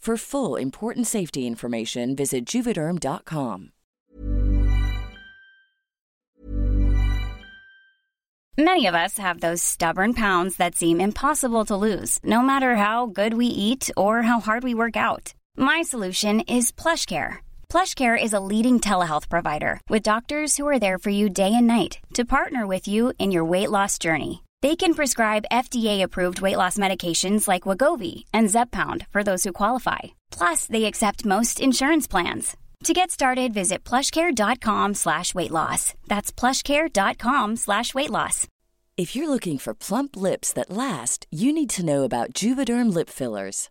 For full important safety information, visit juvederm.com. Many of us have those stubborn pounds that seem impossible to lose, no matter how good we eat or how hard we work out. My solution is PlushCare. PlushCare is a leading telehealth provider with doctors who are there for you day and night to partner with you in your weight loss journey. They can prescribe FDA-approved weight loss medications like Wagovi and Zepbound for those who qualify. Plus, they accept most insurance plans. To get started, visit plushcare.com slash weight loss. That's plushcare.com slash weight loss. If you're looking for plump lips that last, you need to know about Juvederm lip fillers.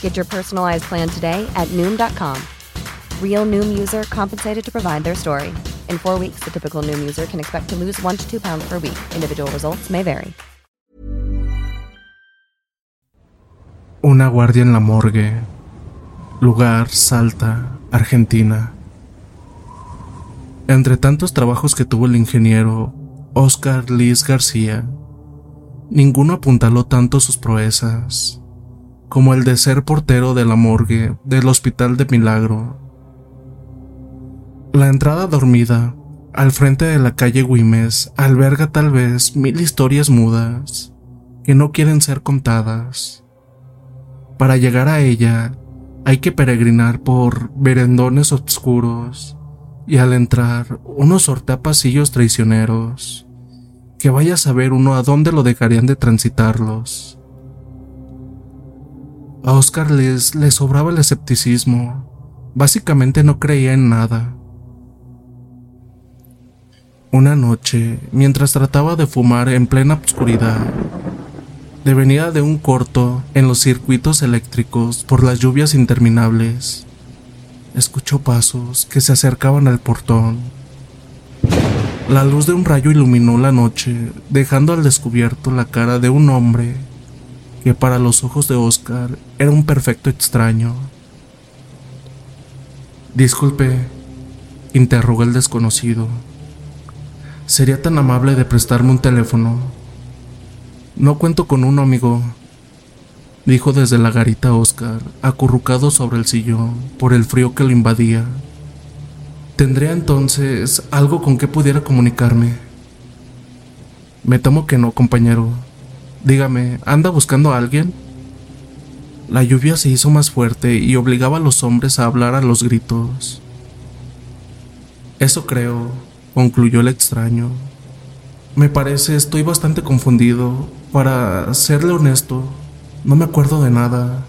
Get your personalized plan today at Noom.com. Real Noom user compensated to provide their story. In four weeks, the typical Noom user can expect to lose one to two pounds per week. Individual results may vary. Una guardia en la morgue. Lugar, Salta, Argentina. Entre tantos trabajos que tuvo el ingeniero Oscar Liz García, ninguno apuntaló tanto sus proezas como el de ser portero de la morgue del Hospital de Milagro. La entrada dormida, al frente de la calle Güimes, alberga tal vez mil historias mudas que no quieren ser contadas. Para llegar a ella, hay que peregrinar por verendones oscuros y al entrar uno sortea pasillos traicioneros, que vaya a saber uno a dónde lo dejarían de transitarlos. A Oscar les, le sobraba el escepticismo, básicamente no creía en nada. Una noche, mientras trataba de fumar en plena oscuridad, devenida de un corto en los circuitos eléctricos por las lluvias interminables, escuchó pasos que se acercaban al portón. La luz de un rayo iluminó la noche, dejando al descubierto la cara de un hombre que para los ojos de Oscar era un perfecto extraño. Disculpe, interrogó el desconocido. ¿Sería tan amable de prestarme un teléfono? No cuento con uno, amigo, dijo desde la garita Oscar, acurrucado sobre el sillón por el frío que lo invadía. ¿Tendría entonces algo con que pudiera comunicarme? Me temo que no, compañero. Dígame, ¿anda buscando a alguien? La lluvia se hizo más fuerte y obligaba a los hombres a hablar a los gritos. Eso creo, concluyó el extraño. Me parece estoy bastante confundido. Para serle honesto, no me acuerdo de nada.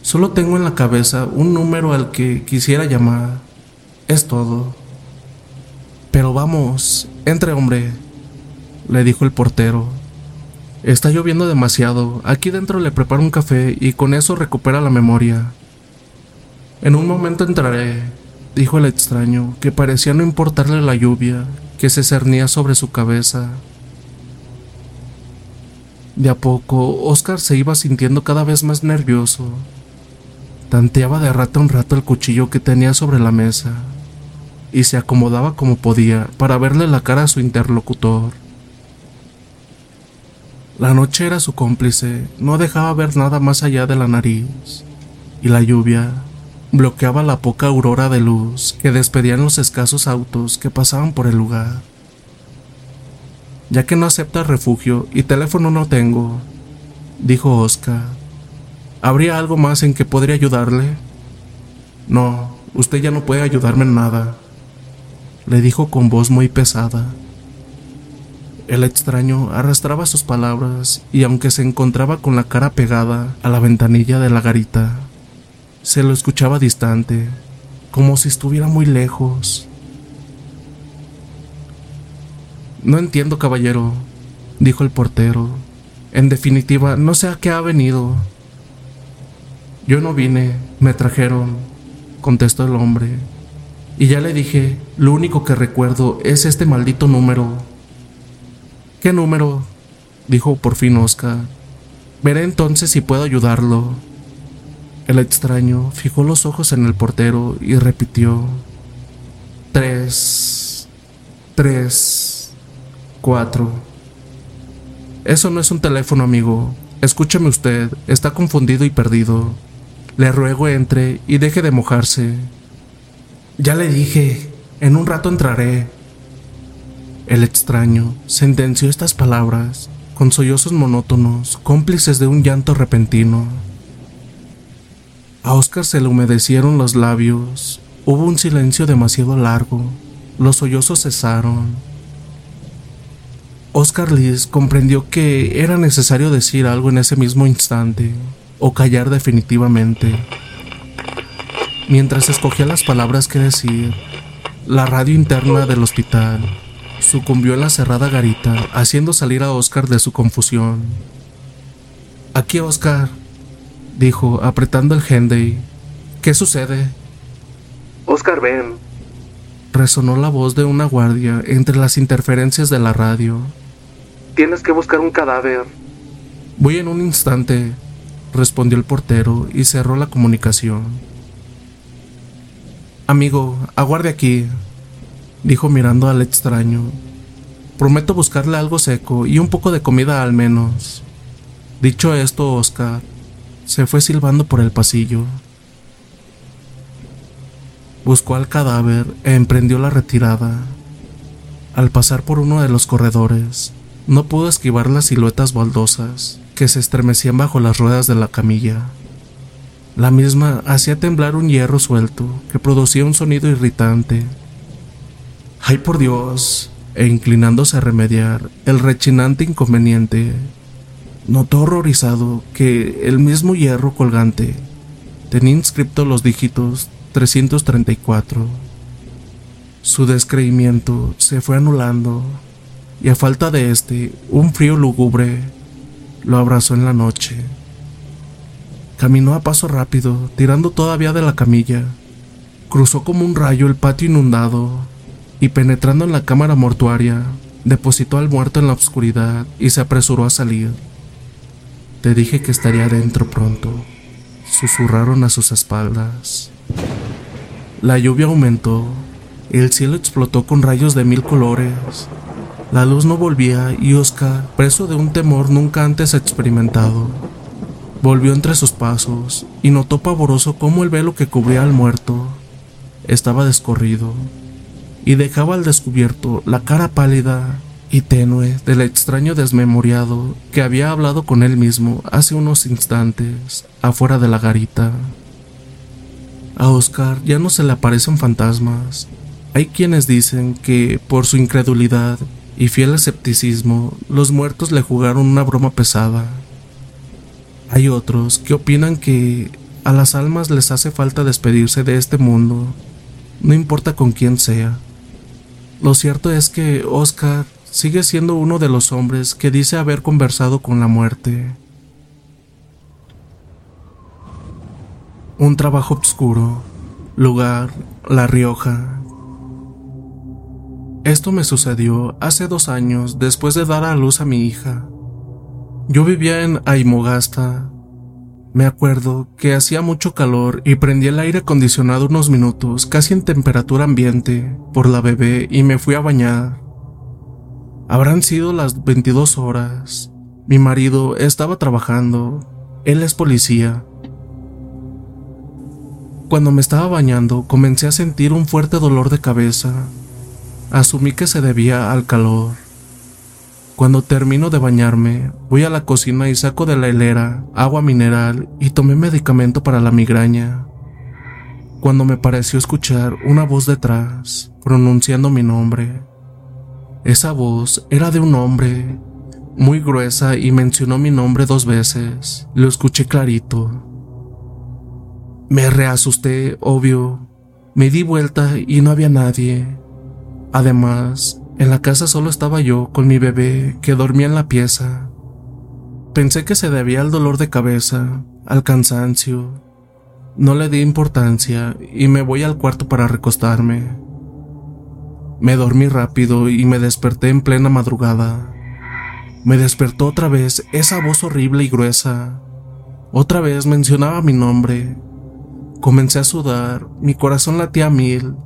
Solo tengo en la cabeza un número al que quisiera llamar. Es todo. Pero vamos, entre hombre, le dijo el portero. Está lloviendo demasiado. Aquí dentro le preparo un café y con eso recupera la memoria. En un momento entraré, dijo el extraño, que parecía no importarle la lluvia que se cernía sobre su cabeza. De a poco, Oscar se iba sintiendo cada vez más nervioso. Tanteaba de rato en rato el cuchillo que tenía sobre la mesa y se acomodaba como podía para verle la cara a su interlocutor. La noche era su cómplice, no dejaba ver nada más allá de la nariz, y la lluvia bloqueaba la poca aurora de luz que despedían los escasos autos que pasaban por el lugar ya que no acepta refugio y teléfono no tengo, dijo Oscar. ¿Habría algo más en que podría ayudarle? No, usted ya no puede ayudarme en nada, le dijo con voz muy pesada. El extraño arrastraba sus palabras y aunque se encontraba con la cara pegada a la ventanilla de la garita, se lo escuchaba distante, como si estuviera muy lejos. No entiendo, caballero, dijo el portero. En definitiva, no sé a qué ha venido. Yo no vine, me trajeron, contestó el hombre. Y ya le dije, lo único que recuerdo es este maldito número. ¿Qué número? dijo por fin Oscar. Veré entonces si puedo ayudarlo. El extraño fijó los ojos en el portero y repitió. Tres. Tres. 4. Eso no es un teléfono, amigo. Escúcheme usted, está confundido y perdido. Le ruego entre y deje de mojarse. Ya le dije, en un rato entraré. El extraño sentenció estas palabras con sollozos monótonos, cómplices de un llanto repentino. A Oscar se le humedecieron los labios. Hubo un silencio demasiado largo. Los sollozos cesaron Oscar Liz comprendió que era necesario decir algo en ese mismo instante o callar definitivamente. Mientras escogía las palabras que decir, la radio interna del hospital sucumbió en la cerrada garita, haciendo salir a Oscar de su confusión. Aquí, Oscar, dijo, apretando el Henday. ¿Qué sucede? Oscar, ven. Resonó la voz de una guardia entre las interferencias de la radio. Tienes que buscar un cadáver. Voy en un instante, respondió el portero y cerró la comunicación. Amigo, aguarde aquí, dijo mirando al extraño. Prometo buscarle algo seco y un poco de comida al menos. Dicho esto, Oscar se fue silbando por el pasillo. Buscó al cadáver e emprendió la retirada. Al pasar por uno de los corredores, no pudo esquivar las siluetas baldosas que se estremecían bajo las ruedas de la camilla. La misma hacía temblar un hierro suelto que producía un sonido irritante, ¡Ay por Dios! E inclinándose a remediar el rechinante inconveniente, notó horrorizado que el mismo hierro colgante tenía inscripto los dígitos 334. Su descreimiento se fue anulando y a falta de este, un frío lúgubre lo abrazó en la noche. Caminó a paso rápido, tirando todavía de la camilla. Cruzó como un rayo el patio inundado y penetrando en la cámara mortuaria, depositó al muerto en la oscuridad y se apresuró a salir. Te dije que estaría dentro pronto, susurraron a sus espaldas. La lluvia aumentó, el cielo explotó con rayos de mil colores. La luz no volvía y Oscar, preso de un temor nunca antes experimentado, volvió entre sus pasos y notó pavoroso cómo el velo que cubría al muerto estaba descorrido y dejaba al descubierto la cara pálida y tenue del extraño desmemoriado que había hablado con él mismo hace unos instantes afuera de la garita. A Oscar ya no se le aparecen fantasmas. Hay quienes dicen que, por su incredulidad y fiel escepticismo, los muertos le jugaron una broma pesada. Hay otros que opinan que a las almas les hace falta despedirse de este mundo, no importa con quién sea. Lo cierto es que Oscar sigue siendo uno de los hombres que dice haber conversado con la muerte. Un trabajo oscuro, lugar, La Rioja. Esto me sucedió hace dos años después de dar a luz a mi hija. Yo vivía en Aimogasta. Me acuerdo que hacía mucho calor y prendí el aire acondicionado unos minutos, casi en temperatura ambiente, por la bebé y me fui a bañar. Habrán sido las 22 horas. Mi marido estaba trabajando. Él es policía. Cuando me estaba bañando comencé a sentir un fuerte dolor de cabeza. Asumí que se debía al calor. Cuando termino de bañarme, voy a la cocina y saco de la hilera agua mineral y tomé medicamento para la migraña. Cuando me pareció escuchar una voz detrás, pronunciando mi nombre. Esa voz era de un hombre, muy gruesa y mencionó mi nombre dos veces. Lo escuché clarito. Me reasusté, obvio. Me di vuelta y no había nadie. Además, en la casa solo estaba yo con mi bebé que dormía en la pieza. Pensé que se debía al dolor de cabeza, al cansancio. No le di importancia y me voy al cuarto para recostarme. Me dormí rápido y me desperté en plena madrugada. Me despertó otra vez esa voz horrible y gruesa. Otra vez mencionaba mi nombre. Comencé a sudar, mi corazón latía a mil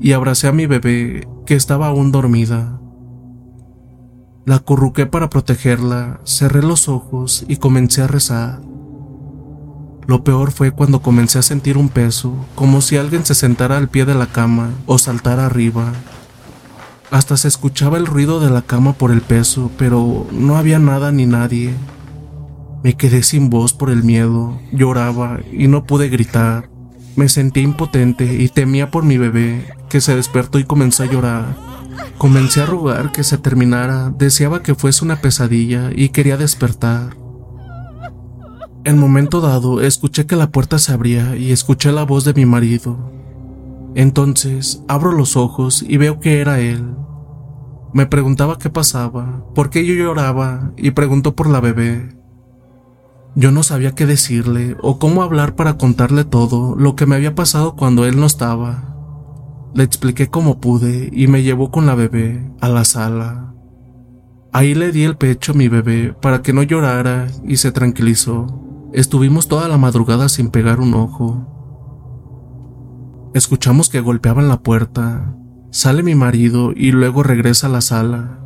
y abracé a mi bebé que estaba aún dormida. La acurruqué para protegerla, cerré los ojos y comencé a rezar. Lo peor fue cuando comencé a sentir un peso, como si alguien se sentara al pie de la cama o saltara arriba. Hasta se escuchaba el ruido de la cama por el peso, pero no había nada ni nadie. Me quedé sin voz por el miedo, lloraba y no pude gritar. Me sentí impotente y temía por mi bebé, que se despertó y comenzó a llorar. Comencé a rogar que se terminara, deseaba que fuese una pesadilla y quería despertar. En momento dado escuché que la puerta se abría y escuché la voz de mi marido. Entonces abro los ojos y veo que era él. Me preguntaba qué pasaba, por qué yo lloraba y preguntó por la bebé. Yo no sabía qué decirle o cómo hablar para contarle todo lo que me había pasado cuando él no estaba. Le expliqué cómo pude y me llevó con la bebé a la sala. Ahí le di el pecho a mi bebé para que no llorara y se tranquilizó. Estuvimos toda la madrugada sin pegar un ojo. Escuchamos que golpeaban la puerta. Sale mi marido y luego regresa a la sala.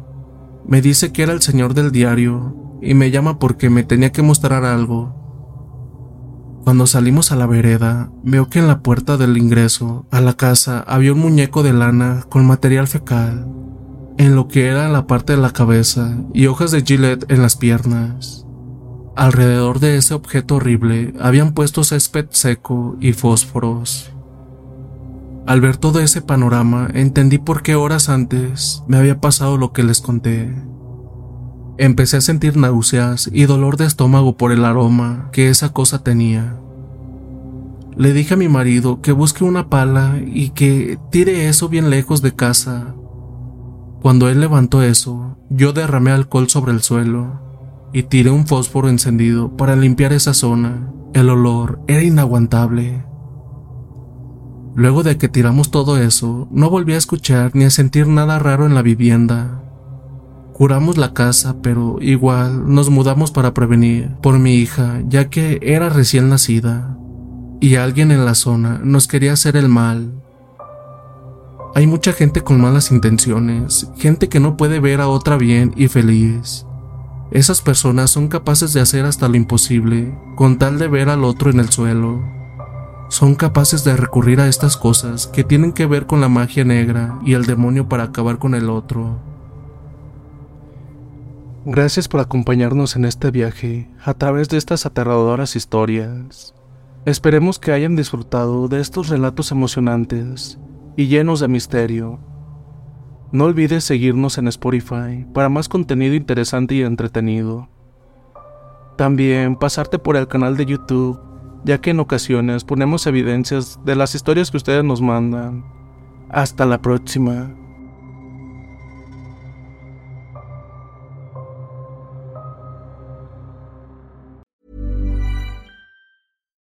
Me dice que era el señor del diario y me llama porque me tenía que mostrar algo. Cuando salimos a la vereda, veo que en la puerta del ingreso a la casa había un muñeco de lana con material fecal, en lo que era la parte de la cabeza y hojas de gilet en las piernas. Alrededor de ese objeto horrible habían puesto césped seco y fósforos. Al ver todo ese panorama, entendí por qué horas antes me había pasado lo que les conté. Empecé a sentir náuseas y dolor de estómago por el aroma que esa cosa tenía. Le dije a mi marido que busque una pala y que tire eso bien lejos de casa. Cuando él levantó eso, yo derramé alcohol sobre el suelo y tiré un fósforo encendido para limpiar esa zona. El olor era inaguantable. Luego de que tiramos todo eso, no volví a escuchar ni a sentir nada raro en la vivienda. Curamos la casa, pero igual nos mudamos para prevenir por mi hija, ya que era recién nacida, y alguien en la zona nos quería hacer el mal. Hay mucha gente con malas intenciones, gente que no puede ver a otra bien y feliz. Esas personas son capaces de hacer hasta lo imposible con tal de ver al otro en el suelo. Son capaces de recurrir a estas cosas que tienen que ver con la magia negra y el demonio para acabar con el otro. Gracias por acompañarnos en este viaje a través de estas aterradoras historias. Esperemos que hayan disfrutado de estos relatos emocionantes y llenos de misterio. No olvides seguirnos en Spotify para más contenido interesante y entretenido. También pasarte por el canal de YouTube, ya que en ocasiones ponemos evidencias de las historias que ustedes nos mandan. Hasta la próxima.